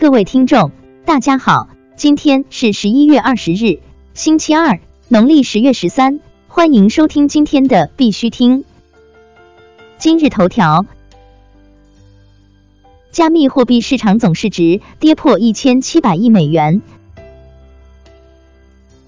各位听众，大家好，今天是十一月二十日，星期二，农历十月十三，欢迎收听今天的必须听。今日头条：加密货币市场总市值跌破一千七百亿美元。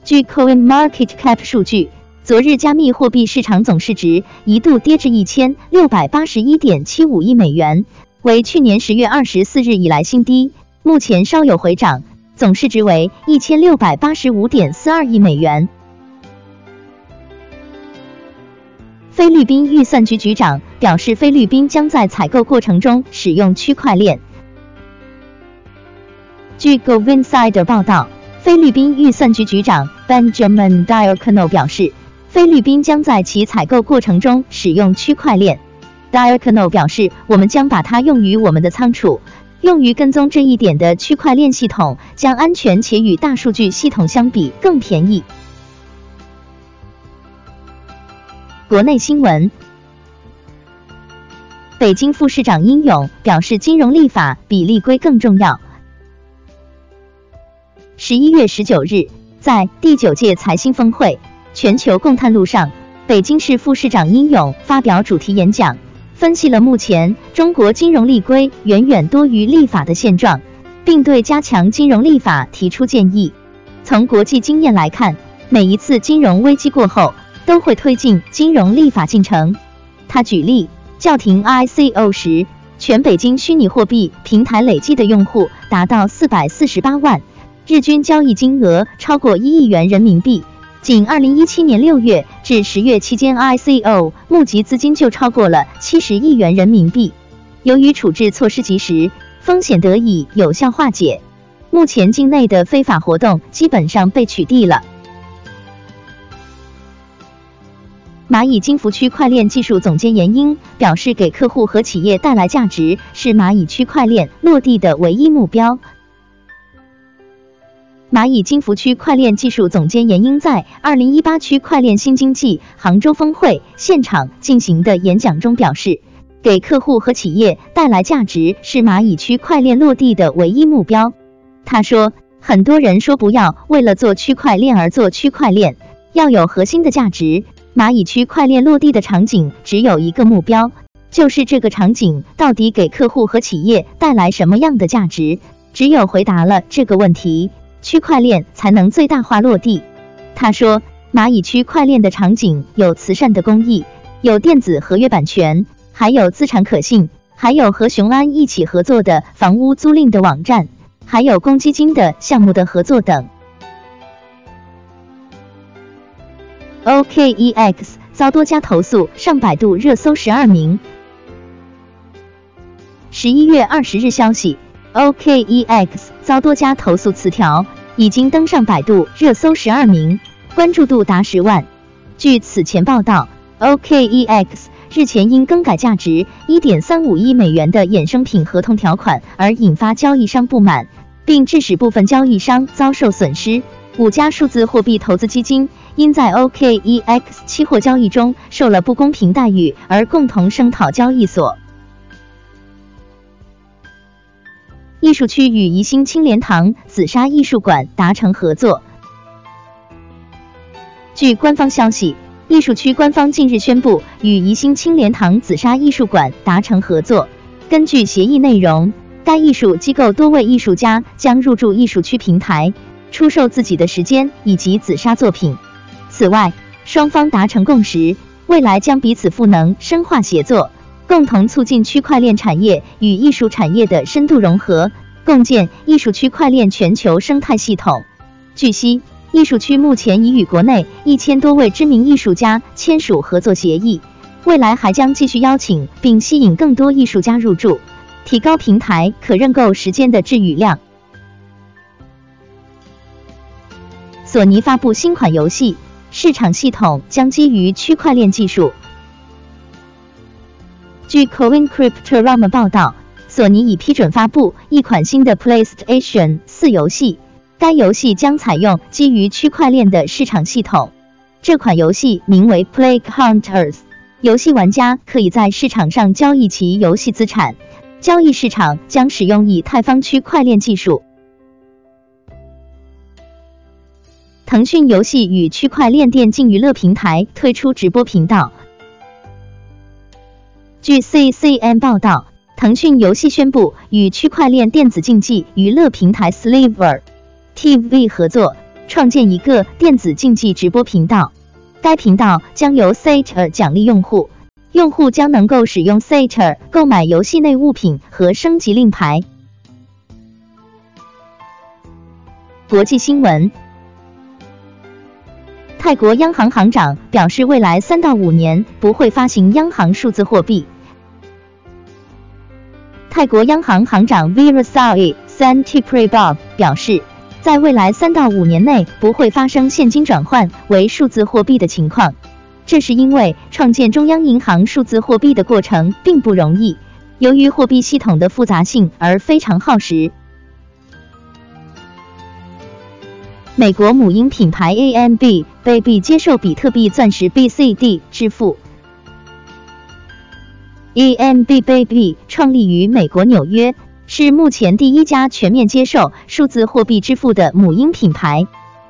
据 Coin Market Cap 数据，昨日加密货币市场总市值一度跌至一千六百八十一点七五亿美元，为去年十月二十四日以来新低。目前稍有回涨，总市值为一千六百八十五点四二亿美元。菲律宾预算局局长表示，菲律宾将在采购过程中使用区块链。据 g o v i n s i d e 报道，菲律宾预算局局长 Benjamin Diacono 表示，菲律宾将在其采购过程中使用区块链。Diacono 表示，我们将把它用于我们的仓储。用于跟踪这一点的区块链系统将安全且与大数据系统相比更便宜。国内新闻：北京副市长殷勇表示，金融立法比立规更重要。十一月十九日，在第九届财新峰会全球共探路上，北京市副市长殷勇发表主题演讲。分析了目前中国金融立规远远多于立法的现状，并对加强金融立法提出建议。从国际经验来看，每一次金融危机过后，都会推进金融立法进程。他举例，叫停 ICO 时，全北京虚拟货币平台累计的用户达到四百四十八万，日均交易金额超过一亿元人民币。仅二零一七年六月至十月期间，ICO 募集资金就超过了七十亿元人民币。由于处置措施及时，风险得以有效化解，目前境内的非法活动基本上被取缔了。蚂蚁金服区块链技术总监严英表示，给客户和企业带来价值是蚂蚁区块链落地的唯一目标。蚂蚁金服区块链技术总监严英在二零一八区块链新经济杭州峰会现场进行的演讲中表示，给客户和企业带来价值是蚂蚁区块链落地的唯一目标。他说，很多人说不要为了做区块链而做区块链，要有核心的价值。蚂蚁区块链落地的场景只有一个目标，就是这个场景到底给客户和企业带来什么样的价值？只有回答了这个问题。区块链才能最大化落地。他说，蚂蚁区块链的场景有慈善的公益，有电子合约版权，还有资产可信，还有和雄安一起合作的房屋租赁的网站，还有公积金的项目的合作等。OKEX 遭多家投诉，上百度热搜十二名。十一月二十日消息。OKEX 遭多家投诉词条，已经登上百度热搜十二名，关注度达十万。据此前报道，OKEX 日前因更改价值一点三五亿美元的衍生品合同条款而引发交易商不满，并致使部分交易商遭受损失。五家数字货币投资基金因在 OKEX 期货交易中受了不公平待遇而共同声讨交易所。艺术区与宜兴青莲堂紫砂艺术馆达成合作。据官方消息，艺术区官方近日宣布与宜兴青莲堂紫砂艺术馆达成合作。根据协议内容，该艺术机构多位艺术家将入驻艺术区平台，出售自己的时间以及紫砂作品。此外，双方达成共识，未来将彼此赋能，深化协作。共同促进区块链产业与艺术产业的深度融合，共建艺术区块链全球生态系统。据悉，艺术区目前已与国内一千多位知名艺术家签署合作协议，未来还将继续邀请并吸引更多艺术家入驻，提高平台可认购时间的质与量。索尼发布新款游戏，市场系统将基于区块链技术。据 Coincryptorama 报道，索尼已批准发布一款新的 PlayStation 四游戏，该游戏将采用基于区块链的市场系统。这款游戏名为 Plague Hunters，游戏玩家可以在市场上交易其游戏资产，交易市场将使用以太坊区块链技术。腾讯游戏与区块链电竞娱乐平台推出直播频道。据 CCM 报道，腾讯游戏宣布与区块链电子竞技娱乐平台 Sliver TV 合作，创建一个电子竞技直播频道。该频道将由 Sater 奖励用户。用户将能够使用 Sater 购买游戏内物品和升级令牌。国际新闻：泰国央行行长表示，未来三到五年不会发行央行数字货币。泰国央行行长 Virasai Santiprebab 表示，在未来三到五年内不会发生现金转换为数字货币的情况。这是因为创建中央银行数字货币的过程并不容易，由于货币系统的复杂性而非常耗时。美国母婴品牌 AMB Baby 接受比特币钻石 BCD 支付。AMB Baby 创立于美国纽约，是目前第一家全面接受数字货币支付的母婴品牌。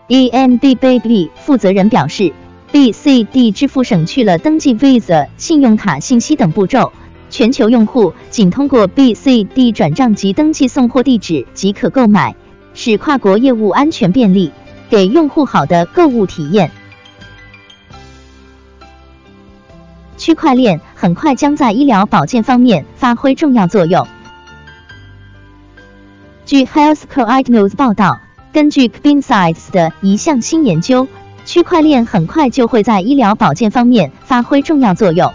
AMB Baby 负责人表示。BCD 支付省去了登记 Visa 信用卡信息等步骤，全球用户仅通过 BCD 转账及登记送货地址即可购买，使跨国业务安全便利，给用户好的购物体验。区块链很快将在医疗保健方面发挥重要作用。据 Health Code News 报道，根据 c b i n s i d e s 的一项新研究。区块链很快就会在医疗保健方面发挥重要作用。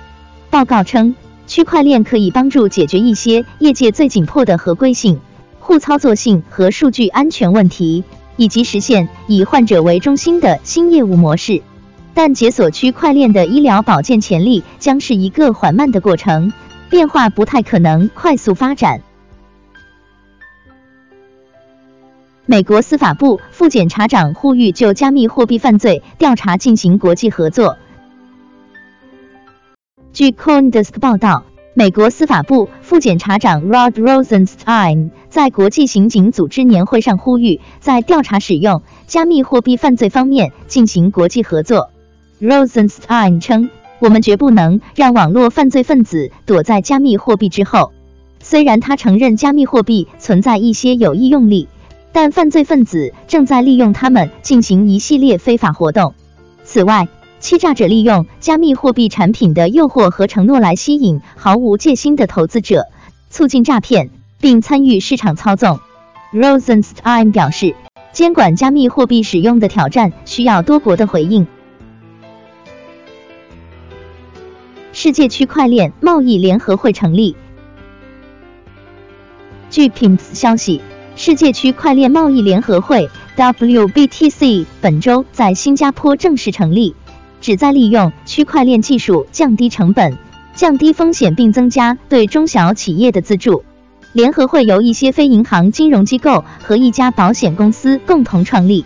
报告称，区块链可以帮助解决一些业界最紧迫的合规性、互操作性和数据安全问题，以及实现以患者为中心的新业务模式。但解锁区块链的医疗保健潜力将是一个缓慢的过程，变化不太可能快速发展。美国司法部副检察长呼吁就加密货币犯罪调查进行国际合作。据 CoinDesk 报道，美国司法部副检察长 Rod Rosenstein 在国际刑警组织年会上呼吁，在调查使用加密货币犯罪方面进行国际合作。Rosenstein 称：“我们绝不能让网络犯罪分子躲在加密货币之后。”虽然他承认加密货币存在一些有益用力。但犯罪分子正在利用它们进行一系列非法活动。此外，欺诈者利用加密货币产品的诱惑和承诺来吸引毫无戒心的投资者，促进诈骗，并参与市场操纵。Rosenstein 表示，监管加密货币使用的挑战需要多国的回应。世界区块链贸易联合会成立。据 PIMS 消息。世界区块链贸易联合会 （WBTC） 本周在新加坡正式成立，旨在利用区块链技术降低成本、降低风险，并增加对中小企业的资助。联合会由一些非银行金融机构和一家保险公司共同创立。